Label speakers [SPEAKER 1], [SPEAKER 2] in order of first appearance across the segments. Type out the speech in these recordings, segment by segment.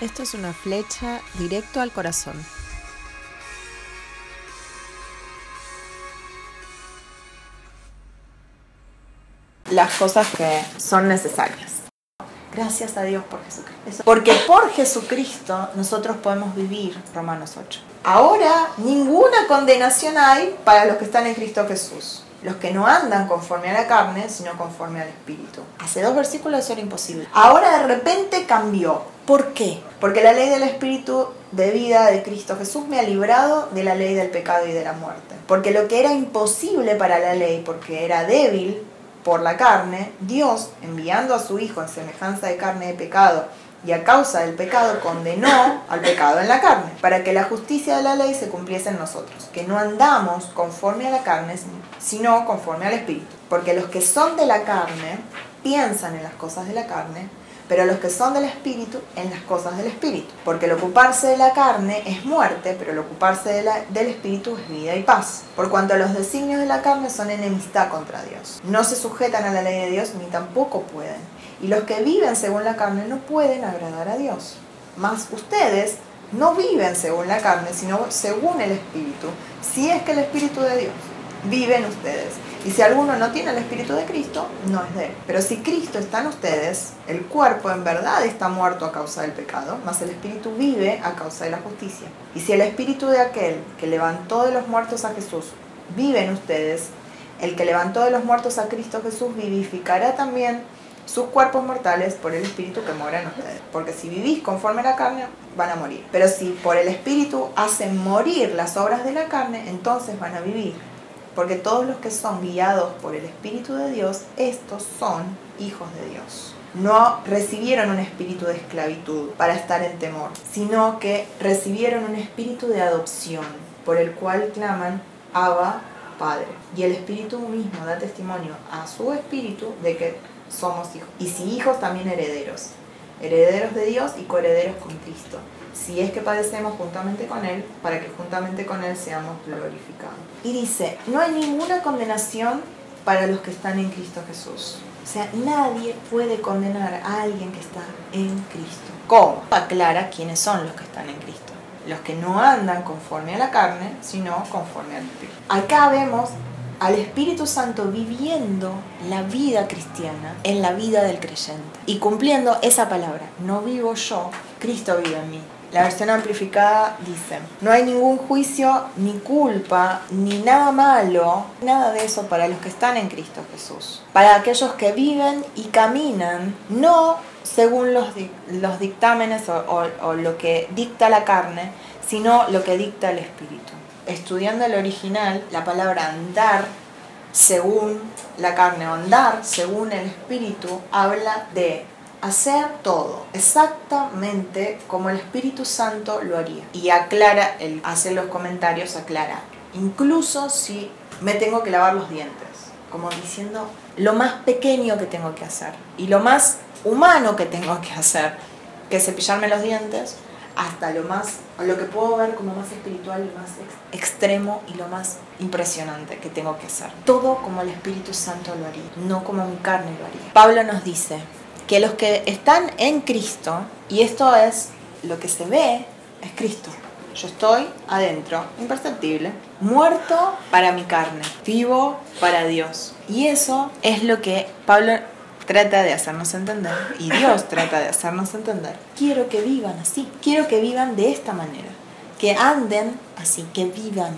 [SPEAKER 1] Esto es una flecha directo al corazón.
[SPEAKER 2] Las cosas que son necesarias. Gracias a Dios por Jesucristo. Porque por Jesucristo nosotros podemos vivir, Romanos 8. Ahora ninguna condenación hay para los que están en Cristo Jesús. Los que no andan conforme a la carne, sino conforme al Espíritu. Hace dos versículos eso era imposible. Ahora de repente cambió. ¿Por qué? Porque la ley del Espíritu de vida de Cristo Jesús me ha librado de la ley del pecado y de la muerte. Porque lo que era imposible para la ley, porque era débil por la carne, Dios, enviando a su Hijo en semejanza de carne de pecado, y a causa del pecado condenó al pecado en la carne, para que la justicia de la ley se cumpliese en nosotros, que no andamos conforme a la carne, sino conforme al Espíritu. Porque los que son de la carne piensan en las cosas de la carne, pero los que son del Espíritu en las cosas del Espíritu. Porque el ocuparse de la carne es muerte, pero el ocuparse del Espíritu es vida y paz. Por cuanto los designios de la carne son enemistad contra Dios. No se sujetan a la ley de Dios ni tampoco pueden y los que viven según la carne no pueden agradar a Dios. Mas ustedes no viven según la carne, sino según el Espíritu. Si es que el Espíritu de Dios vive en ustedes. Y si alguno no tiene el Espíritu de Cristo, no es de él. Pero si Cristo está en ustedes, el cuerpo en verdad está muerto a causa del pecado, mas el Espíritu vive a causa de la justicia. Y si el Espíritu de aquel que levantó de los muertos a Jesús vive en ustedes, el que levantó de los muertos a Cristo Jesús vivificará también sus cuerpos mortales por el espíritu que mora en ustedes. Porque si vivís conforme a la carne, van a morir. Pero si por el espíritu hacen morir las obras de la carne, entonces van a vivir. Porque todos los que son guiados por el espíritu de Dios, estos son hijos de Dios. No recibieron un espíritu de esclavitud para estar en temor, sino que recibieron un espíritu de adopción, por el cual claman Abba Padre. Y el espíritu mismo da testimonio a su espíritu de que somos hijos. Y si hijos, también herederos. Herederos de Dios y coherederos con Cristo. Si es que padecemos juntamente con Él, para que juntamente con Él seamos glorificados. Y dice, no hay ninguna condenación para los que están en Cristo Jesús. O sea, nadie puede condenar a alguien que está en Cristo. ¿Cómo? Aclara quiénes son los que están en Cristo. Los que no andan conforme a la carne, sino conforme al Espíritu. Acá vemos al Espíritu Santo viviendo la vida cristiana en la vida del creyente y cumpliendo esa palabra. No vivo yo, Cristo vive en mí. La versión amplificada dice, no hay ningún juicio, ni culpa, ni nada malo, nada de eso para los que están en Cristo Jesús. Para aquellos que viven y caminan, no según los, los dictámenes o lo que dicta la carne, sino lo que dicta el Espíritu estudiando el original, la palabra andar según la carne o andar según el espíritu habla de hacer todo exactamente como el Espíritu Santo lo haría. Y aclara, el hacer los comentarios aclara, incluso si me tengo que lavar los dientes, como diciendo lo más pequeño que tengo que hacer y lo más humano que tengo que hacer, que cepillarme los dientes, hasta lo más, lo que puedo ver como más espiritual y más extremo y lo más impresionante que tengo que hacer. Todo como el Espíritu Santo lo haría, no como mi carne lo haría. Pablo nos dice que los que están en Cristo, y esto es lo que se ve, es Cristo. Yo estoy adentro, imperceptible, muerto para mi carne, vivo para Dios. Y eso es lo que Pablo trata de hacernos entender y Dios trata de hacernos entender. Quiero que vivan así, quiero que vivan de esta manera, que anden así, que vivan.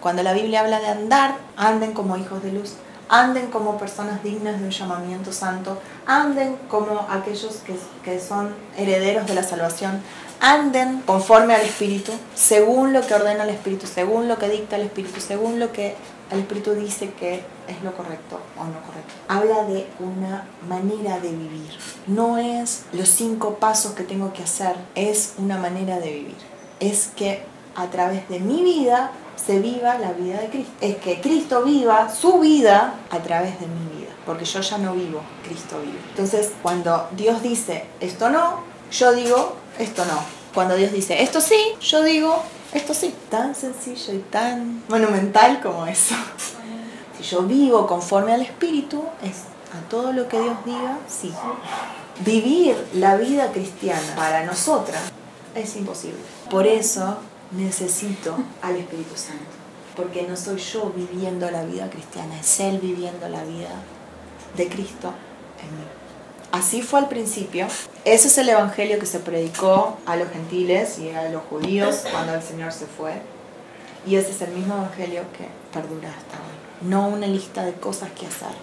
[SPEAKER 2] Cuando la Biblia habla de andar, anden como hijos de luz, anden como personas dignas de un llamamiento santo, anden como aquellos que, que son herederos de la salvación, anden conforme al Espíritu, según lo que ordena el Espíritu, según lo que dicta el Espíritu, según lo que el Espíritu dice que es lo correcto o no correcto. Habla de una manera de vivir. No es los cinco pasos que tengo que hacer, es una manera de vivir. Es que a través de mi vida se viva la vida de Cristo. Es que Cristo viva su vida a través de mi vida. Porque yo ya no vivo, Cristo vive. Entonces, cuando Dios dice esto no, yo digo esto no. Cuando Dios dice esto sí, yo digo esto sí, tan sencillo y tan monumental como eso. Si yo vivo conforme al Espíritu, es a todo lo que Dios diga, sí. vivir la vida cristiana para nosotras es imposible. Por eso necesito al Espíritu Santo. Porque no soy yo viviendo la vida cristiana, es Él viviendo la vida de Cristo en mí. Así fue al principio. Ese es el evangelio que se predicó a los gentiles y a los judíos cuando el Señor se fue. Y ese es el mismo evangelio que perdura hasta hoy. No una lista de cosas que hacer,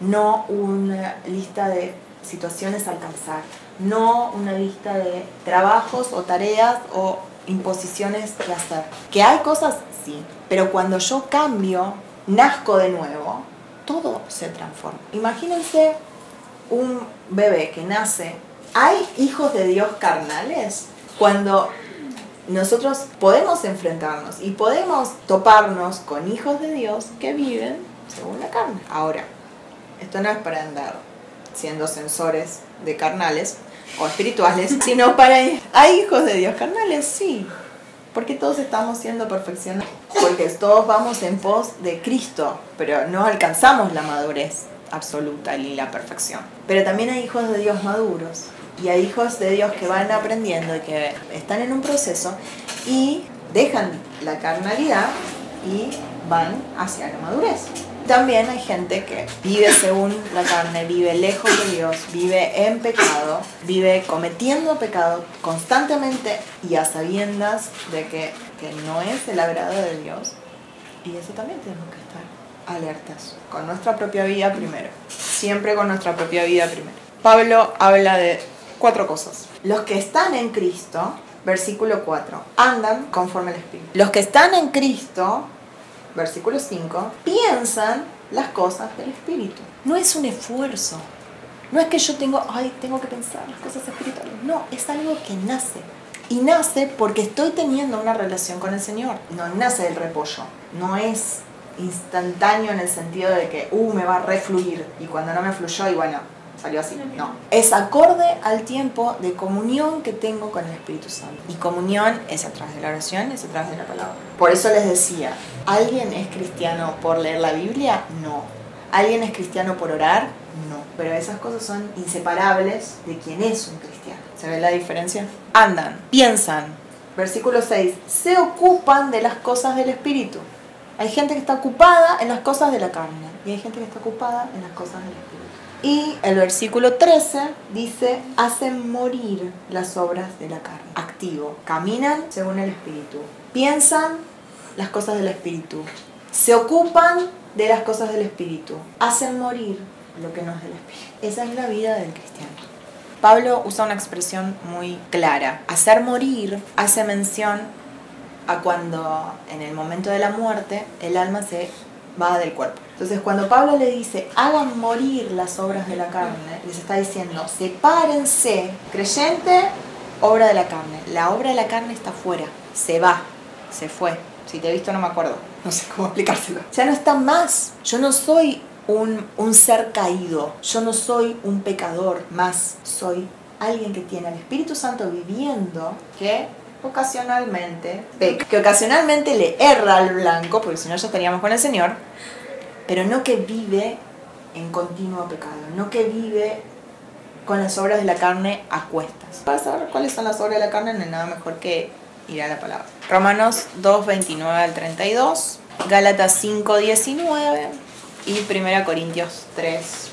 [SPEAKER 2] no una lista de situaciones a alcanzar, no una lista de trabajos o tareas o imposiciones que hacer. Que hay cosas, sí, pero cuando yo cambio, nazco de nuevo, todo se transforma. Imagínense un bebé que nace. ¿Hay hijos de Dios carnales? Cuando nosotros podemos enfrentarnos y podemos toparnos con hijos de Dios que viven según la carne. Ahora, esto no es para andar siendo sensores de carnales o espirituales, sino para... ¿Hay hijos de Dios carnales? Sí, porque todos estamos siendo perfeccionados, porque todos vamos en pos de Cristo, pero no alcanzamos la madurez absoluta ni la perfección. Pero también hay hijos de Dios maduros y hay hijos de Dios que van aprendiendo y que están en un proceso y dejan la carnalidad y van hacia la madurez. También hay gente que vive según la carne, vive lejos de Dios, vive en pecado, vive cometiendo pecado constantemente y a sabiendas de que, que no es el agrado de Dios. Y eso también tenemos que estar alertas, con nuestra propia vida primero, siempre con nuestra propia vida primero. Pablo habla de cuatro cosas. Los que están en Cristo, versículo 4, andan conforme al Espíritu. Los que están en Cristo versículo 5, piensan las cosas del Espíritu. No es un esfuerzo. No es que yo tengo, ay, tengo que pensar las cosas espirituales. No, es algo que nace. Y nace porque estoy teniendo una relación con el Señor. No nace del repollo. No es instantáneo en el sentido de que, uh, me va a refluir. Y cuando no me fluyó, y bueno, salió así. No. Es acorde al tiempo de comunión que tengo con el Espíritu Santo. Y comunión es a través de la oración, es a través de la palabra. Por eso les decía, ¿alguien es cristiano por leer la Biblia? No. ¿Alguien es cristiano por orar? No. Pero esas cosas son inseparables de quién es un cristiano. ¿Se ve la diferencia? Andan, piensan. Versículo 6. Se ocupan de las cosas del Espíritu. Hay gente que está ocupada en las cosas de la carne y hay gente que está ocupada en las cosas del Espíritu. Y el versículo 13 dice, hacen morir las obras de la carne. Activo. Caminan según el Espíritu. Piensan las cosas del Espíritu. Se ocupan de las cosas del Espíritu. Hacen morir lo que no es del Espíritu. Esa es la vida del cristiano. Pablo usa una expresión muy clara. Hacer morir hace mención a cuando en el momento de la muerte el alma se va del cuerpo. Entonces, cuando Pablo le dice, hagan morir las obras de la carne, les está diciendo, sepárense, creyente, obra de la carne. La obra de la carne está fuera, se va, se fue. Si te he visto no me acuerdo, no sé cómo explicárselo. Ya no está más. Yo no soy un, un ser caído, yo no soy un pecador más, soy alguien que tiene al Espíritu Santo viviendo que ocasionalmente que ocasionalmente le erra al blanco, porque si no ya estaríamos con el Señor, pero no que vive en continuo pecado, no que vive con las obras de la carne a cuestas. Para saber cuáles son las obras de la carne, no hay nada mejor que ir a la palabra. Romanos 2, 29 al 32, Gálatas 5, 19 y 1 Corintios 3,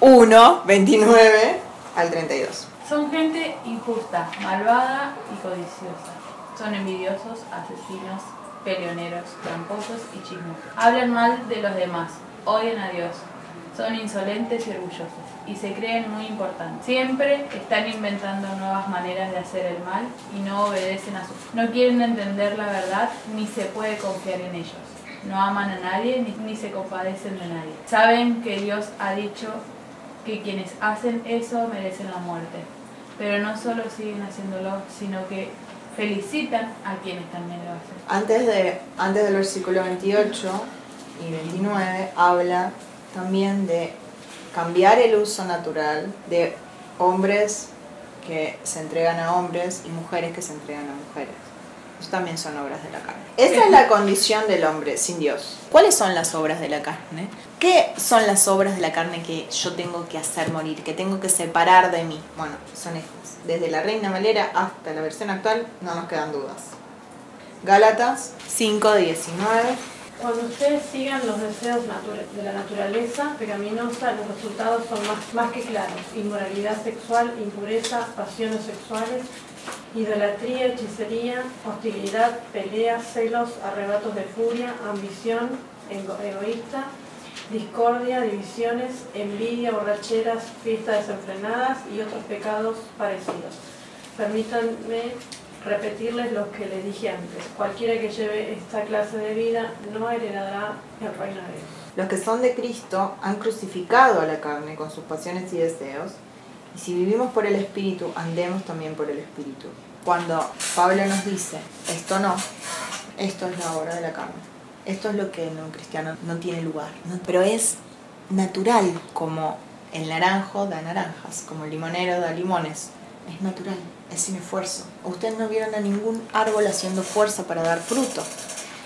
[SPEAKER 2] 1, 29 al 32.
[SPEAKER 3] Son gente injusta, malvada y codiciosa. Son envidiosos, asesinos, peleoneros, tramposos y chismosos. Hablan mal de los demás, odian a Dios, son insolentes y orgullosos y se creen muy importantes. Siempre están inventando nuevas maneras de hacer el mal y no obedecen a sus... No quieren entender la verdad ni se puede confiar en ellos. No aman a nadie ni, ni se compadecen de nadie. Saben que Dios ha dicho que quienes hacen eso merecen la muerte. Pero no solo siguen haciéndolo, sino que felicitan a quienes también lo hacen.
[SPEAKER 2] Antes, de, antes del versículo 28 y 29 habla también de cambiar el uso natural de hombres que se entregan a hombres y mujeres que se entregan a mujeres. Eso también son obras de la carne. Esa es la condición del hombre sin Dios. ¿Cuáles son las obras de la carne? ¿Qué son las obras de la carne que yo tengo que hacer morir, que tengo que separar de mí? Bueno, son estas. Desde la Reina Valera hasta la versión actual no nos quedan dudas. Gálatas 5.19
[SPEAKER 4] Cuando ustedes sigan los deseos de la naturaleza pecaminosa, los resultados son más, más que claros. Inmoralidad sexual, impureza, pasiones sexuales, idolatría, hechicería, hostilidad, peleas, celos, arrebatos de furia, ambición ego- egoísta, discordia, divisiones, envidia, borracheras, fiestas desenfrenadas y otros pecados parecidos. Permítanme repetirles lo que les dije antes. Cualquiera que lleve esta clase de vida no heredará el reino de Dios.
[SPEAKER 2] Los que son de Cristo han crucificado a la carne con sus pasiones y deseos. Y si vivimos por el Espíritu, andemos también por el Espíritu. Cuando Pablo nos dice, esto no, esto es la obra de la carne. Esto es lo que en un cristiano no tiene lugar. ¿no? Pero es natural, como el naranjo da naranjas, como el limonero da limones. Es natural, es sin esfuerzo. Ustedes no vieron a ningún árbol haciendo fuerza para dar fruto.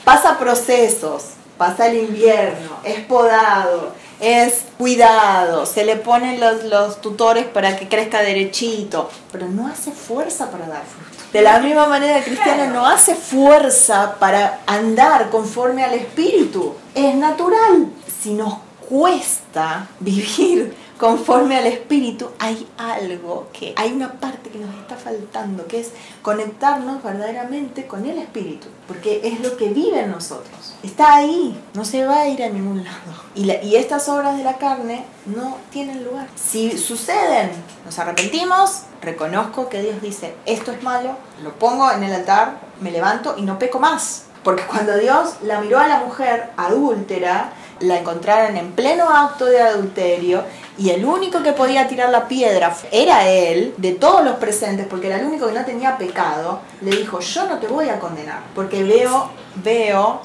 [SPEAKER 2] Pasa procesos, pasa el invierno, es podado, es cuidado, se le ponen los, los tutores para que crezca derechito, pero no hace fuerza para dar fruto. De la misma manera el cristiano no hace fuerza para andar conforme al Espíritu. Es natural. Si nos cuesta vivir conforme al Espíritu, hay algo que, hay una parte que nos está faltando, que es conectarnos verdaderamente con el Espíritu, porque es lo que vive en nosotros. Está ahí, no se va a ir a ningún lado. Y, la- y estas obras de la carne no tienen lugar. Si suceden, nos arrepentimos, reconozco que Dios dice, esto es malo, lo pongo en el altar, me levanto y no peco más. Porque cuando Dios la miró a la mujer adúltera, la encontraron en pleno acto de adulterio y el único que podía tirar la piedra era él, de todos los presentes, porque era el único que no tenía pecado, le dijo, yo no te voy a condenar, porque veo, veo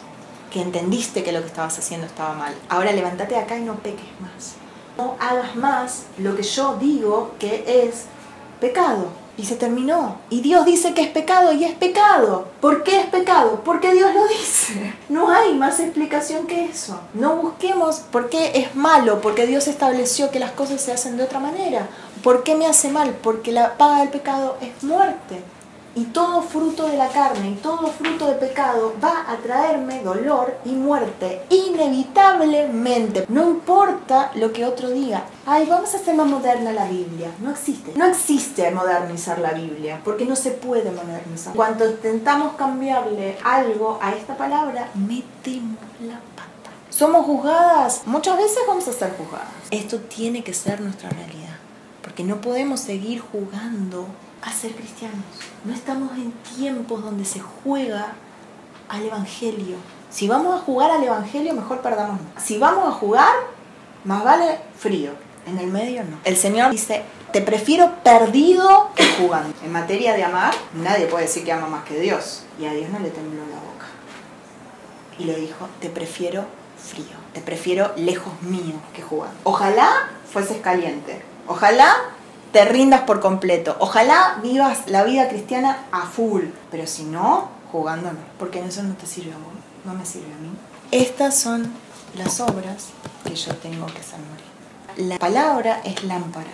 [SPEAKER 2] que entendiste que lo que estabas haciendo estaba mal. Ahora levántate de acá y no peques más. No hagas más lo que yo digo que es pecado. Y se terminó. Y Dios dice que es pecado y es pecado. ¿Por qué es pecado? Porque Dios lo dice. No hay más explicación que eso. No busquemos por qué es malo, porque Dios estableció que las cosas se hacen de otra manera. ¿Por qué me hace mal? Porque la paga del pecado es muerte. Y todo fruto de la carne y todo fruto de pecado va a traerme dolor y muerte, inevitablemente. No importa lo que otro diga. Ay, vamos a hacer más moderna la Biblia. No existe. No existe modernizar la Biblia, porque no se puede modernizar. Cuando intentamos cambiarle algo a esta palabra, metemos la pata. ¿Somos juzgadas? Muchas veces vamos a ser juzgadas. Esto tiene que ser nuestra realidad, porque no podemos seguir jugando a ser cristianos. No estamos en tiempos donde se juega al Evangelio. Si vamos a jugar al Evangelio, mejor perdamos. Si vamos a jugar, más vale frío. En el medio no. El Señor dice, te prefiero perdido que jugando. En materia de amar, nadie puede decir que ama más que Dios. Y a Dios no le tembló la boca. Y le dijo, te prefiero frío. Te prefiero lejos mío que jugando. Ojalá fueses caliente. Ojalá te rindas por completo. Ojalá vivas la vida cristiana a full. Pero si no, jugando no. Porque eso no te sirve a vos. No me sirve a mí. Estas son las obras que yo tengo que hacer morir. La palabra es lámpara.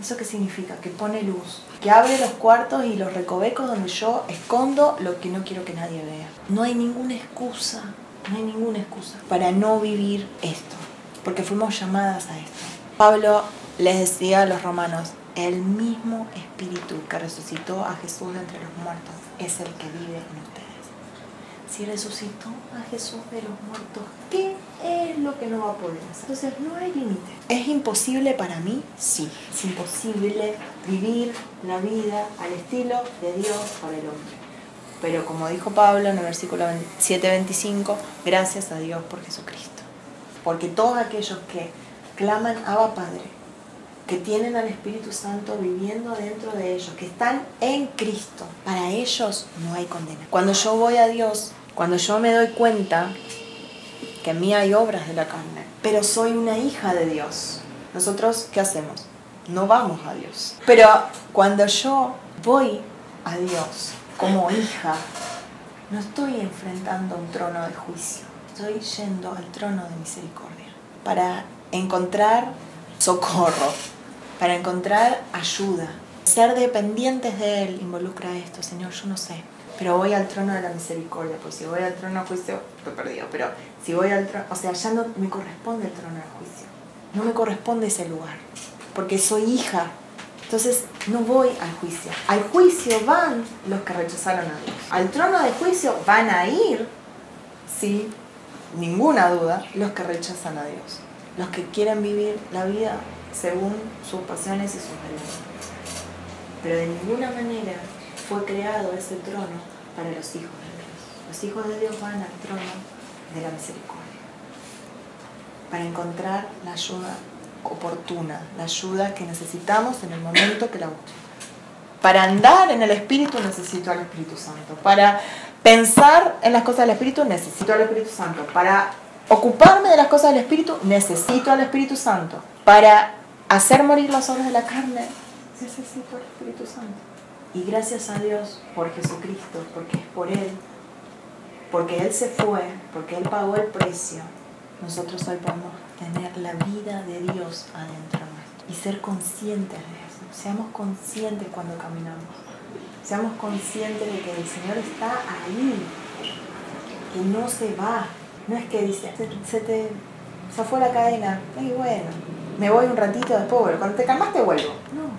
[SPEAKER 2] ¿Eso qué significa? Que pone luz. Que abre los cuartos y los recovecos donde yo escondo lo que no quiero que nadie vea. No hay ninguna excusa. No hay ninguna excusa para no vivir esto. Porque fuimos llamadas a esto. Pablo les decía a los romanos, el mismo espíritu que resucitó a Jesús de entre los muertos es el que vive en ustedes. Si resucitó a Jesús de los muertos, ¿qué es lo que no va a poder hacer? Entonces no hay límite. ¿Es imposible para mí? Sí. Es imposible vivir la vida al estilo de Dios para el hombre. Pero como dijo Pablo en el versículo 7:25, gracias a Dios por Jesucristo. Porque todos aquellos que claman Abba Padre, que tienen al Espíritu Santo viviendo dentro de ellos, que están en Cristo, para ellos no hay condena. Cuando yo voy a Dios, cuando yo me doy cuenta que en mí hay obras de la carne, pero soy una hija de Dios, nosotros, ¿qué hacemos? No vamos a Dios. Pero cuando yo voy a Dios como hija, no estoy enfrentando un trono de juicio, estoy yendo al trono de misericordia para encontrar socorro, para encontrar ayuda. Ser dependientes de Él involucra esto, Señor, yo no sé, pero voy al trono de la misericordia, pues si voy al trono de juicio, estoy perdido, pero si voy al trono, o sea, ya no me corresponde el trono del juicio, no me corresponde ese lugar, porque soy hija entonces no voy al juicio. Al juicio van los que rechazaron a Dios. Al trono de juicio van a ir, sin ninguna duda, los que rechazan a Dios. Los que quieren vivir la vida según sus pasiones y sus deseos. Pero de ninguna manera fue creado ese trono para los hijos de Dios. Los hijos de Dios van al trono de la misericordia para encontrar la ayuda oportuna, la ayuda que necesitamos en el momento que la buscamos. Para andar en el Espíritu necesito al Espíritu Santo. Para pensar en las cosas del Espíritu necesito al Espíritu Santo. Para ocuparme de las cosas del Espíritu necesito al Espíritu Santo. Para hacer morir las obras de la carne necesito al Espíritu Santo. Y gracias a Dios por Jesucristo, porque es por Él, porque Él se fue, porque Él pagó el precio, nosotros hoy podemos tener la vida de Dios adentro nuestro y ser conscientes de eso. Seamos conscientes cuando caminamos. Seamos conscientes de que el Señor está ahí, que no se va. No es que dice, se, te se fue la cadena, y bueno, me voy un ratito después vuelvo. Cuando te calmas te vuelvo. No,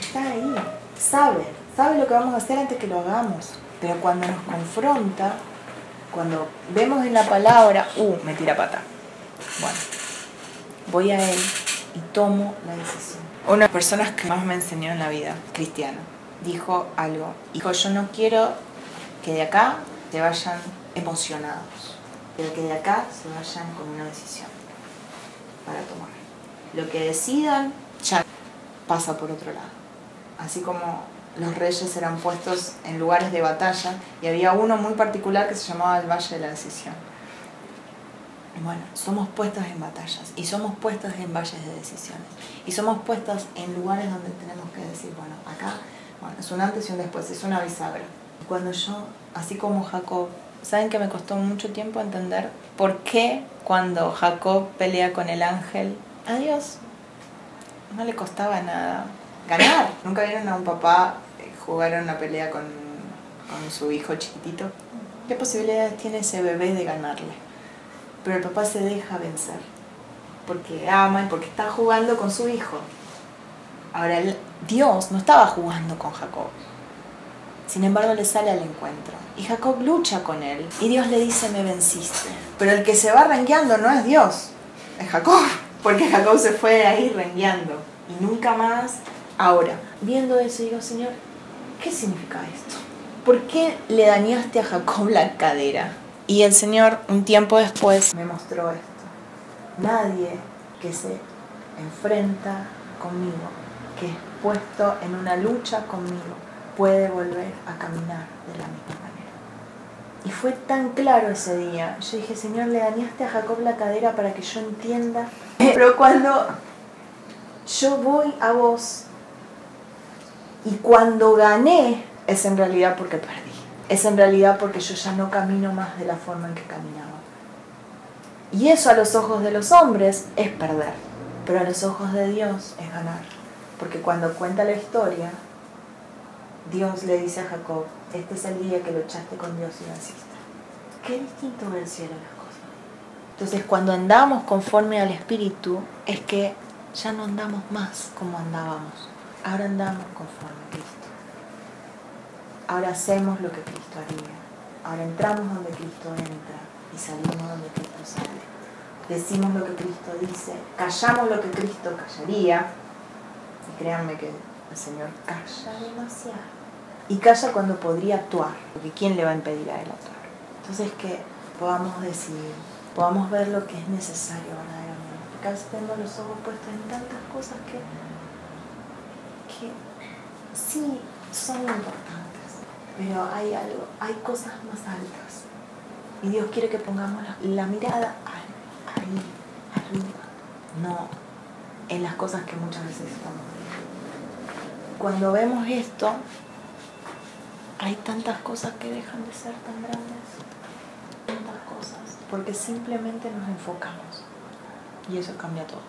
[SPEAKER 2] está ahí, sabe, sabe lo que vamos a hacer antes que lo hagamos. Pero cuando nos confronta, cuando vemos en la palabra, uh, me tira pata. Bueno, voy a él y tomo la decisión. Una de las personas que más me enseñó en la vida cristiana dijo algo. Dijo, yo no quiero que de acá se vayan emocionados, pero que de acá se vayan con una decisión para tomar. Lo que decidan ya pasa por otro lado. Así como los reyes eran puestos en lugares de batalla y había uno muy particular que se llamaba el Valle de la Decisión. Bueno, somos puestos en batallas y somos puestos en valles de decisiones y somos puestos en lugares donde tenemos que decir, bueno, acá bueno, es un antes y un después, es una bisagra. Cuando yo, así como Jacob, saben que me costó mucho tiempo entender por qué cuando Jacob pelea con el ángel, a Dios no le costaba nada ganar. Nunca vieron a un papá eh, jugar una pelea con, con su hijo chiquitito. ¿Qué posibilidades tiene ese bebé de ganarle? Pero el papá se deja vencer porque ama y porque está jugando con su hijo. Ahora, Dios no estaba jugando con Jacob. Sin embargo, le sale al encuentro. Y Jacob lucha con él. Y Dios le dice, me venciste. Pero el que se va rengueando no es Dios, es Jacob. Porque Jacob se fue ahí rengueando. Y nunca más Ahora, viendo eso, digo, Señor, ¿qué significa esto? ¿Por qué le dañaste a Jacob la cadera? Y el Señor, un tiempo después, me mostró esto. Nadie que se enfrenta conmigo, que es puesto en una lucha conmigo, puede volver a caminar de la misma manera. Y fue tan claro ese día. Yo dije, Señor, le dañaste a Jacob la cadera para que yo entienda. Pero cuando yo voy a vos y cuando gané es en realidad porque perdí. Es en realidad porque yo ya no camino más de la forma en que caminaba. Y eso a los ojos de los hombres es perder, pero a los ojos de Dios es ganar. Porque cuando cuenta la historia, Dios le dice a Jacob, este es el día que luchaste con Dios y venciste. Qué distinto cielo las cosas. Entonces cuando andamos conforme al Espíritu es que ya no andamos más como andábamos Ahora andamos conforme a Cristo. Ahora hacemos lo que Cristo haría. Ahora entramos donde Cristo entra y salimos donde Cristo sale. Decimos lo que Cristo dice, callamos lo que Cristo callaría. Y créanme que el Señor calla demasiado. Y calla cuando podría actuar, porque ¿quién le va a impedir a él actuar? Entonces que podamos decidir, podamos ver lo que es necesario verdaderamente. Porque a veces tenemos los ojos puestos en tantas cosas que que sí son importantes, pero hay algo, hay cosas más altas. Y Dios quiere que pongamos la, mirada ahí, arriba, no en las cosas que muchas veces estamos viendo. Cuando vemos esto, hay tantas cosas que dejan de ser tan grandes. Tantas cosas. Porque simplemente nos enfocamos. Y eso cambia todo.